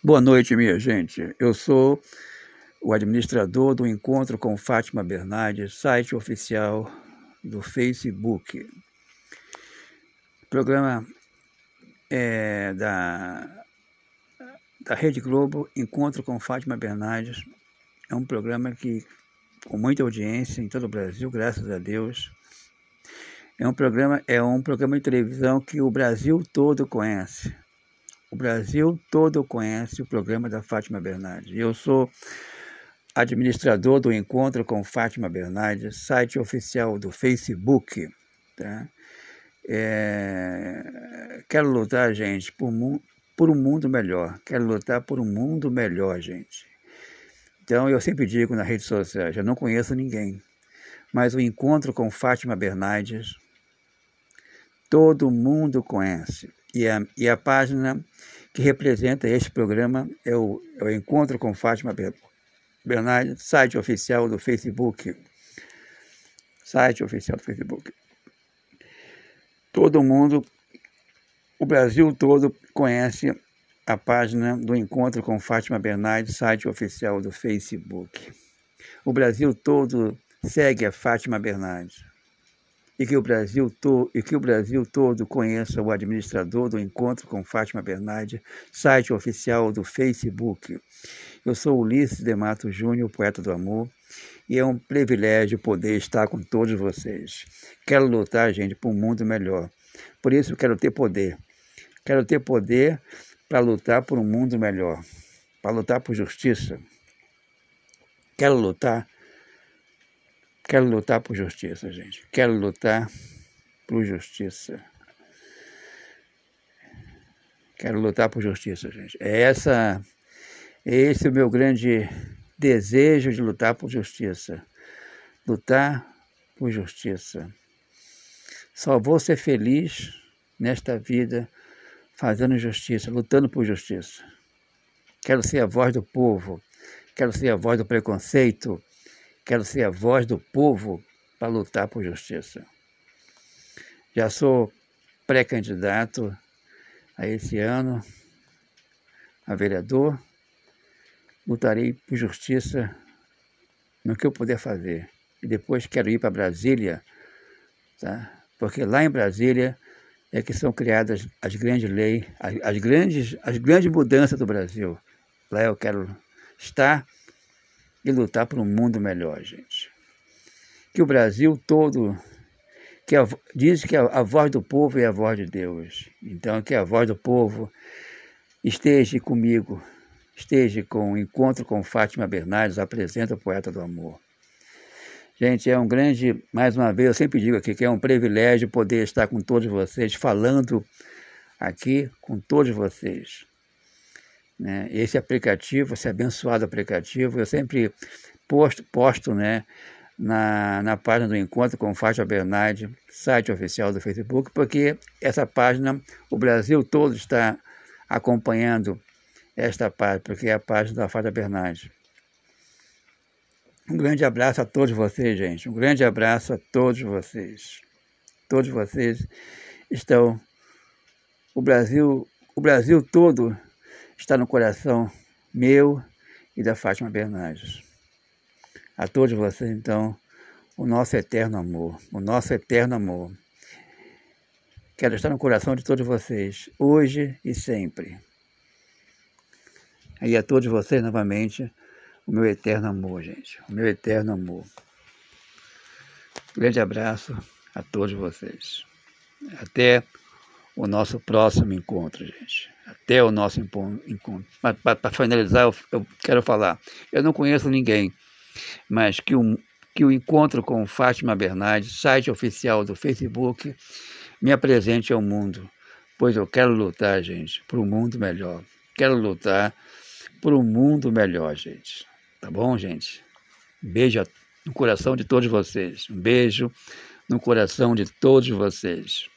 Boa noite, minha gente. Eu sou o administrador do Encontro com Fátima Bernardes, site oficial do Facebook. Programa é da, da Rede Globo, Encontro com Fátima Bernardes. É um programa que, com muita audiência em todo o Brasil, graças a Deus. É um programa, é um programa de televisão que o Brasil todo conhece o Brasil todo conhece o programa da Fátima Bernardes. Eu sou administrador do Encontro com Fátima Bernardes, site oficial do Facebook. Tá? É... Quero lutar, gente, por, mu... por um mundo melhor. Quero lutar por um mundo melhor, gente. Então, eu sempre digo na rede social, eu não conheço ninguém, mas o Encontro com Fátima Bernardes, todo mundo conhece. E a, e a página que representa este programa é o, é o Encontro com Fátima Bernardes, site oficial do Facebook. Site oficial do Facebook. Todo mundo, o Brasil todo conhece a página do Encontro com Fátima Bernardes, site oficial do Facebook. O Brasil todo segue a Fátima Bernardes e que o Brasil, to, e que o Brasil todo conheça o administrador do Encontro com Fátima Bernardi, site oficial do Facebook. Eu sou Ulisses de Mato Júnior, poeta do amor, e é um privilégio poder estar com todos vocês. Quero lutar, gente, por um mundo melhor. Por isso quero ter poder. Quero ter poder para lutar por um mundo melhor, para lutar por justiça. Quero lutar Quero lutar por justiça, gente. Quero lutar por justiça. Quero lutar por justiça, gente. É essa, é esse o meu grande desejo de lutar por justiça. Lutar por justiça. Só vou ser feliz nesta vida fazendo justiça, lutando por justiça. Quero ser a voz do povo, quero ser a voz do preconceito, Quero ser a voz do povo para lutar por justiça. Já sou pré-candidato a esse ano a vereador. Lutarei por justiça no que eu puder fazer. E depois quero ir para Brasília, tá? porque lá em Brasília é que são criadas as grandes leis, as, as, grandes, as grandes mudanças do Brasil. Lá eu quero estar e lutar por um mundo melhor, gente. Que o Brasil todo, que a, diz que a, a voz do povo é a voz de Deus. Então, que a voz do povo esteja comigo, esteja com o encontro com Fátima Bernardes, apresenta o poeta do amor. Gente, é um grande, mais uma vez, eu sempre digo aqui que é um privilégio poder estar com todos vocês, falando aqui com todos vocês. Né? Esse aplicativo, esse abençoado aplicativo, eu sempre posto, posto né, na, na página do Encontro com Fátima Bernardi, site oficial do Facebook, porque essa página, o Brasil todo está acompanhando esta página, porque é a página da Fátima Bernardi. Um grande abraço a todos vocês, gente. Um grande abraço a todos vocês. Todos vocês estão. O Brasil, o Brasil todo está no coração meu e da Fátima Bernardes. A todos vocês, então, o nosso eterno amor, o nosso eterno amor. Quero estar no coração de todos vocês, hoje e sempre. E a todos vocês, novamente, o meu eterno amor, gente. O meu eterno amor. grande abraço a todos vocês. Até o nosso próximo encontro, gente até o nosso encontro. Para finalizar, eu, eu, quero falar: eu não conheço ninguém, mas que o, que o encontro com Fátima Bernardes, site oficial do Facebook, me apresente ao mundo, pois eu quero lutar, gente, por um mundo melhor. Quero lutar por um mundo melhor, gente. Tá bom, gente? Beijo no coração de todos vocês. Um beijo no coração de todos vocês.